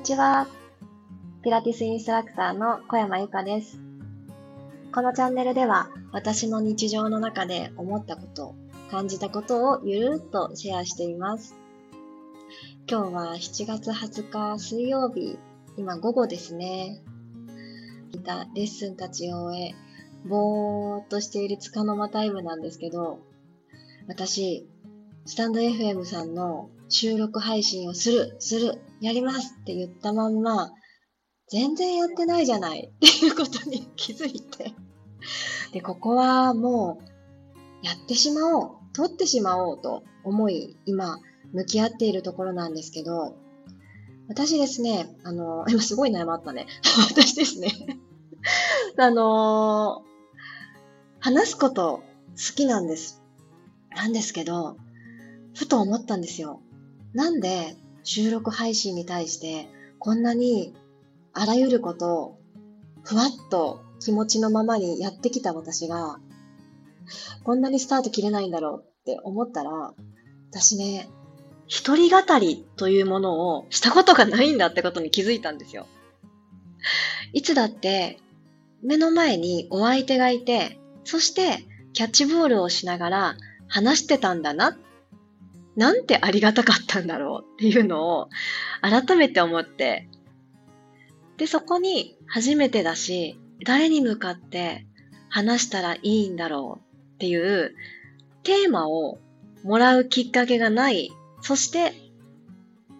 にちは。ピラティスインストラクターの小山由かです。このチャンネルでは私の日常の中で思ったこと、感じたことをゆるっとシェアしています。今日は7月20日水曜日、今午後ですね。いたレッスンたちを終え、ぼーっとしているつかの間タイムなんですけど、私、スタンド FM さんの収録配信をする、する、やりますって言ったまんま、全然やってないじゃない っていうことに気づいて。で、ここはもう、やってしまおう、撮ってしまおうと思い、今、向き合っているところなんですけど、私ですね、あの、今すごい悩まったね。私ですね。あの話すこと好きなんです。なんですけど、ふと思ったんですよ。なんで収録配信に対してこんなにあらゆることをふわっと気持ちのままにやってきた私がこんなにスタート切れないんだろうって思ったら私ね、一人語りというものをしたことがないんだってことに気づいたんですよ。いつだって目の前にお相手がいて、そしてキャッチボールをしながら話してたんだななんてありがたかったんだろうっていうのを改めて思って、で、そこに初めてだし、誰に向かって話したらいいんだろうっていうテーマをもらうきっかけがない。そして、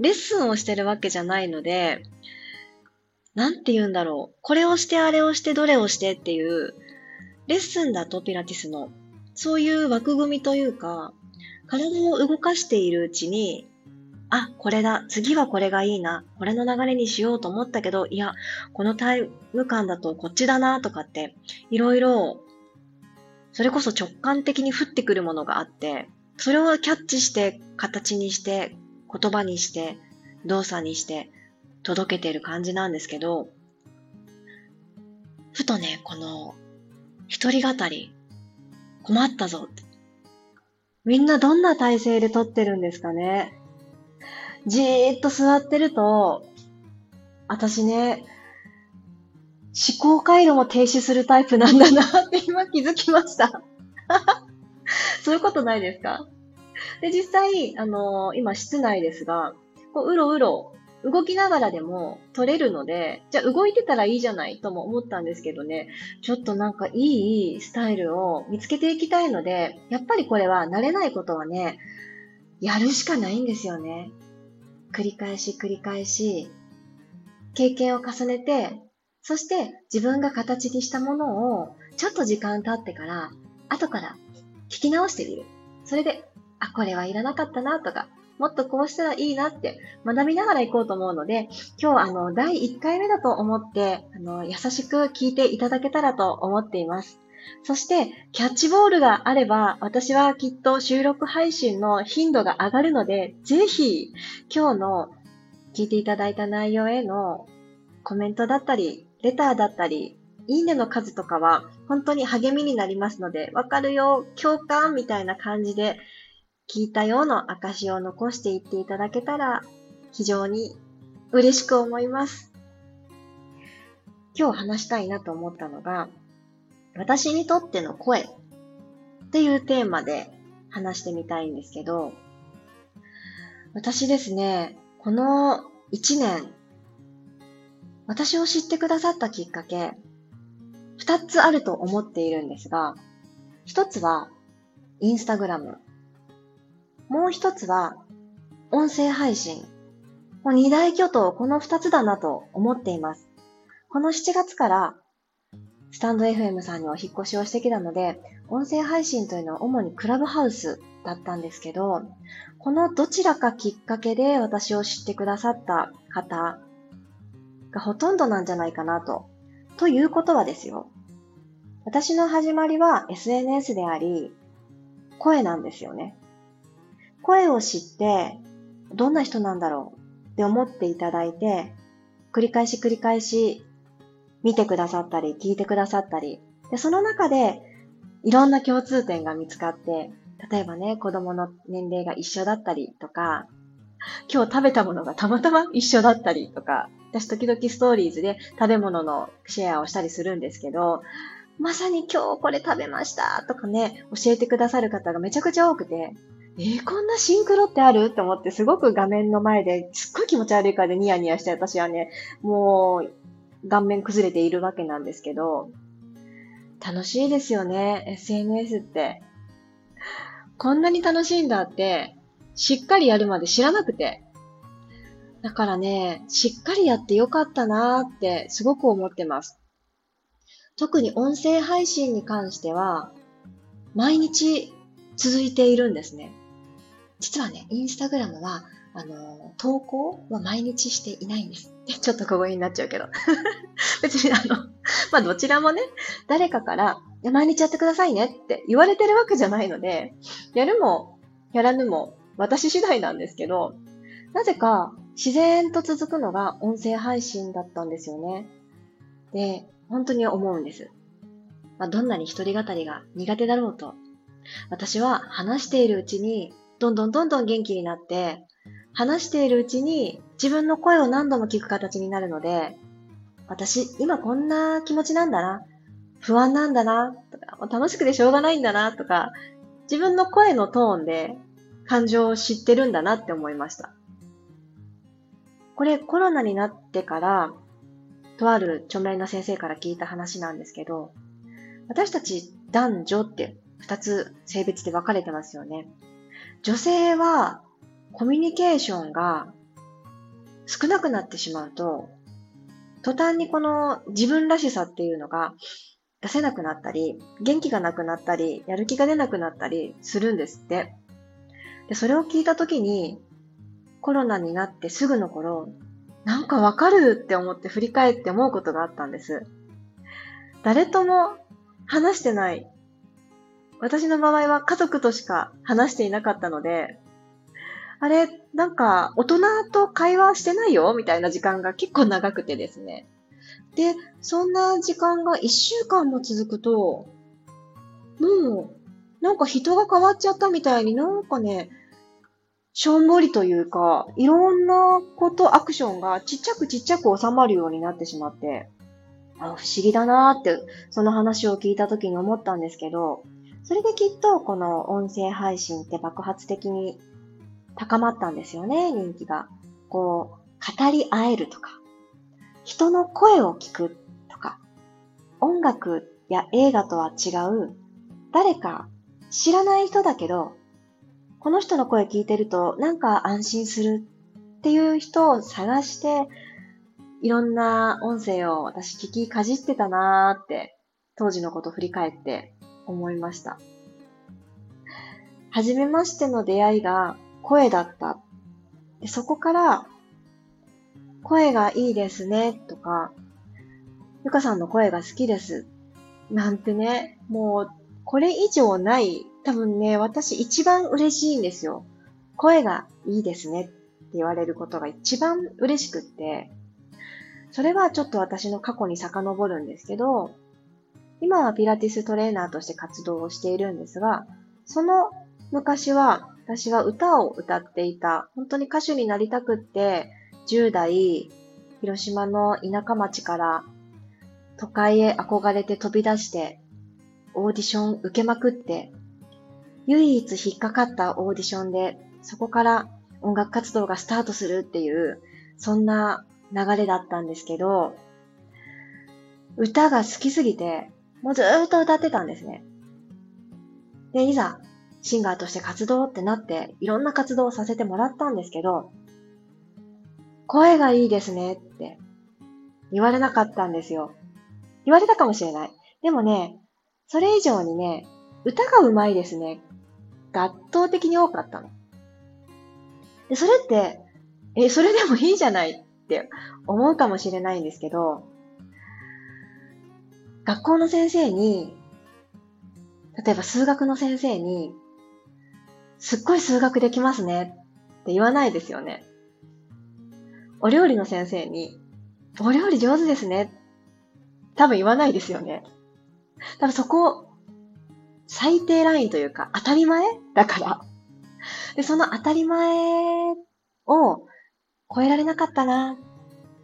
レッスンをしてるわけじゃないので、なんて言うんだろう。これをして、あれをして、どれをしてっていう、レッスンだとピラティスの、そういう枠組みというか、体を動かしているうちに、あ、これだ、次はこれがいいな、これの流れにしようと思ったけど、いや、このタイム感だとこっちだなとかって、いろいろ、それこそ直感的に降ってくるものがあって、それをキャッチして、形にして、言葉にして、動作にして、届けている感じなんですけど、ふとね、この、一人語り、困ったぞみんなどんな体勢で撮ってるんですかね？じーっと座ってると、私ね、思考回路も停止するタイプなんだなって今気づきました。そういうことないですか？で、実際、あのー、今室内ですが、こう、うろうろ動きながらでも取れるので、じゃあ動いてたらいいじゃないとも思ったんですけどね、ちょっとなんかいいスタイルを見つけていきたいので、やっぱりこれは慣れないことはね、やるしかないんですよね。繰り返し繰り返し、経験を重ねて、そして自分が形にしたものをちょっと時間経ってから、後から聞き直してみる。それで、あ、これはいらなかったなとか、もっとこうしたらいいなって学びながら行こうと思うので、今日あの、第1回目だと思って、あの、優しく聞いていただけたらと思っています。そして、キャッチボールがあれば、私はきっと収録配信の頻度が上がるので、ぜひ、今日の聞いていただいた内容へのコメントだったり、レターだったり、いいねの数とかは本当に励みになりますので、わかるよ、共感みたいな感じで聞いたような証を残していっていただけたら非常に嬉しく思います。今日話したいなと思ったのが、私にとっての声っていうテーマで話してみたいんですけど、私ですね、この1年、私を知ってくださったきっかけ、二つあると思っているんですが、一つは、インスタグラム。もう一つは、音声配信。もう二大巨頭、この二つだなと思っています。この7月から、スタンド FM さんにお引越しをしてきたので、音声配信というのは主にクラブハウスだったんですけど、このどちらかきっかけで私を知ってくださった方がほとんどなんじゃないかなと。ということはですよ。私の始まりは SNS であり、声なんですよね。声を知って、どんな人なんだろう？って思っていただいて、繰り返し繰り返し見てくださったり、聞いてくださったり、でその中でいろんな共通点が見つかって、例えばね、子供の年齢が一緒だったりとか、今日食べたものが たまたま一緒だったりとか、私時々ストーリーズで食べ物のシェアをしたりするんですけど、まさに今日これ食べましたとかね、教えてくださる方がめちゃくちゃ多くて、えー、こんなシンクロってある？って思ってすごく画面の前ですっごい気持ち悪いからでニヤニヤして私はね、もう顔面崩れているわけなんですけど、楽しいですよね、SNS って。こんなに楽しいんだって、しっかりやるまで知らなくて。だからね、しっかりやってよかったなーってすごく思ってます。特に音声配信に関しては、毎日続いているんですね。実はね、インスタグラムは、あの、投稿は毎日していないんです。ちょっと小声になっちゃうけど。別にあの、まあどちらもね、誰かから、毎日やってくださいねって言われてるわけじゃないので、やるも、やらぬも、私次第なんですけど、なぜか自然と続くのが音声配信だったんですよね。で、本当に思うんです。まあ、どんなに一人語りが苦手だろうと、私は話しているうちに、どんどんどんどん元気になって、話しているうちに自分の声を何度も聞く形になるので、私、今こんな気持ちなんだな、不安なんだな、とか、楽しくてしょうがないんだな、とか、自分の声のトーンで感情を知ってるんだなって思いました。これコロナになってから、とある著名な先生から聞いた話なんですけど、私たち男女って二つ性別で分かれてますよね。女性はコミュニケーションが少なくなってしまうと、途端にこの自分らしさっていうのが出せなくなったり、元気がなくなったり、やる気が出なくなったりするんですって。で、それを聞いたときに、コロナになってすぐの頃、なんかわかるって思って振り返って思うことがあったんです。誰とも話してない。私の場合は家族としか話していなかったので、あれ、なんか大人と会話してないよみたいな時間が結構長くてですね。で、そんな時間が一週間も続くと、もう、なんか人が変わっちゃったみたいになんかね、しょんぼりというか、いろんなこと、アクションがちっちゃくちっちゃく収まるようになってしまって、あ不思議だなーって、その話を聞いた時に思ったんですけど、それできっとこの音声配信って爆発的に高まったんですよね、人気が。こう、語り合えるとか、人の声を聞くとか、音楽や映画とは違う、誰か知らない人だけど、この人の声聞いてるとなんか安心するっていう人を探して、いろんな音声を私聞きかじってたなーって、当時のこと振り返って思いました。はじめましての出会いが声だった。でそこから、声がいいですねとか、ゆかさんの声が好きです。なんてね、もう、これ以上ない多分ね、私一番嬉しいんですよ。声がいいですねって言われることが一番嬉しくって、それはちょっと私の過去に遡るんですけど、今はピラティストレーナーとして活動をしているんですが、その昔は私は歌を歌っていた、本当に歌手になりたくって、10代、広島の田舎町から都会へ憧れて飛び出して、オーディション受けまくって、唯一引っかかったオーディションで、そこから音楽活動がスタートするっていう、そんな流れだったんですけど、歌が好きすぎて、もうずっと歌ってたんですね。で、いざ、シンガーとして活動ってなって、いろんな活動をさせてもらったんですけど、声がいいですねって言われなかったんですよ。言われたかもしれない。でもね、それ以上にね、歌が上手いですねが圧倒的に多かったの。で、それって、え、それでもいいじゃないって思うかもしれないんですけど、学校の先生に、例えば数学の先生に、すっごい数学できますねって言わないですよね。お料理の先生に、お料理上手ですね。多分言わないですよね。多分そこ、最低ラインというか当たり前だから。で、その当たり前を超えられなかったな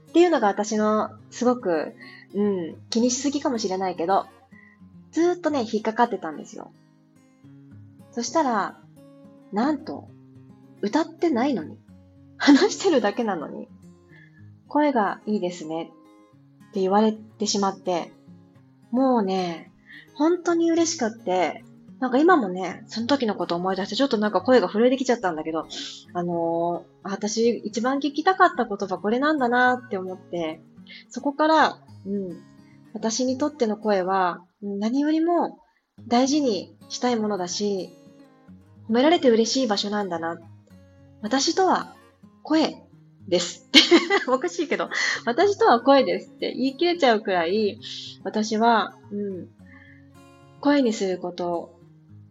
っていうのが私のすごく、うん、気にしすぎかもしれないけど、ずっとね、引っかかってたんですよ。そしたら、なんと、歌ってないのに、話してるだけなのに、声がいいですねって言われてしまって、もうね、本当に嬉しかって、なんか今もね、その時のこと思い出して、ちょっとなんか声が震えてきちゃったんだけど、あのー、私一番聞きたかった言葉これなんだなって思って、そこから、うん、私にとっての声は、何よりも大事にしたいものだし、褒められて嬉しい場所なんだな。私とは声ですって。おかしいけど、私とは声ですって言い切れちゃうくらい、私は、うん、声にすること、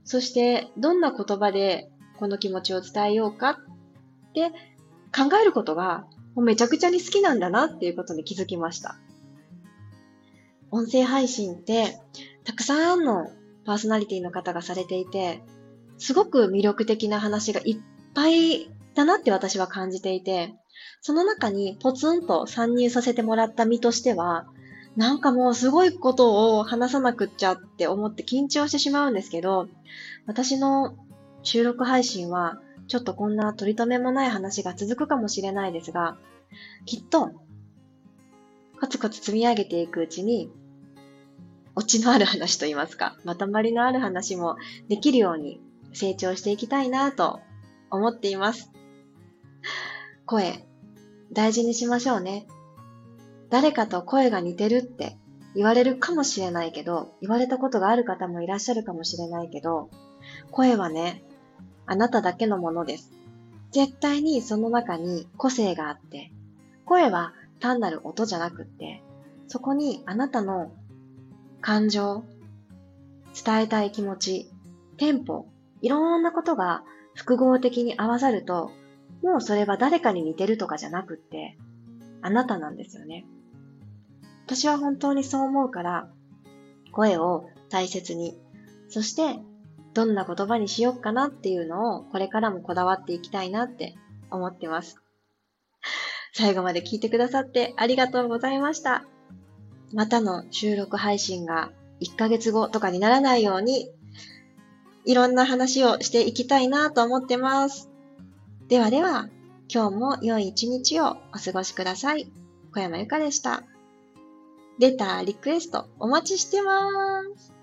そしてどんな言葉でこの気持ちを伝えようかって考えることがもうめちゃくちゃに好きなんだなっていうことに気づきました。音声配信ってたくさんのパーソナリティの方がされていて、すごく魅力的な話がいっぱいだなって私は感じていて、その中にポツンと参入させてもらった身としては、なんかもうすごいことを話さなくっちゃって思って緊張してしまうんですけど、私の収録配信はちょっとこんな取り留めもない話が続くかもしれないですが、きっとコツコツ積み上げていくうちに、オチのある話といいますか、まとまりのある話もできるように成長していきたいなと思っています。声、大事にしましょうね。誰かと声が似てるって言われるかもしれないけど、言われたことがある方もいらっしゃるかもしれないけど、声はね、あなただけのものです。絶対にその中に個性があって、声は単なる音じゃなくって、そこにあなたの感情、伝えたい気持ち、テンポ、いろんなことが複合的に合わさると、もうそれは誰かに似てるとかじゃなくって、あなたなんですよね。私は本当にそう思うから、声を大切に、そしてどんな言葉にしようかなっていうのをこれからもこだわっていきたいなって思ってます。最後まで聞いてくださってありがとうございました。またの収録配信が1ヶ月後とかにならないように、いろんな話をしていきたいなと思ってます。ではでは、今日も良い一日をお過ごしください。小山由かでした。レター、リクエストお待ちしてます。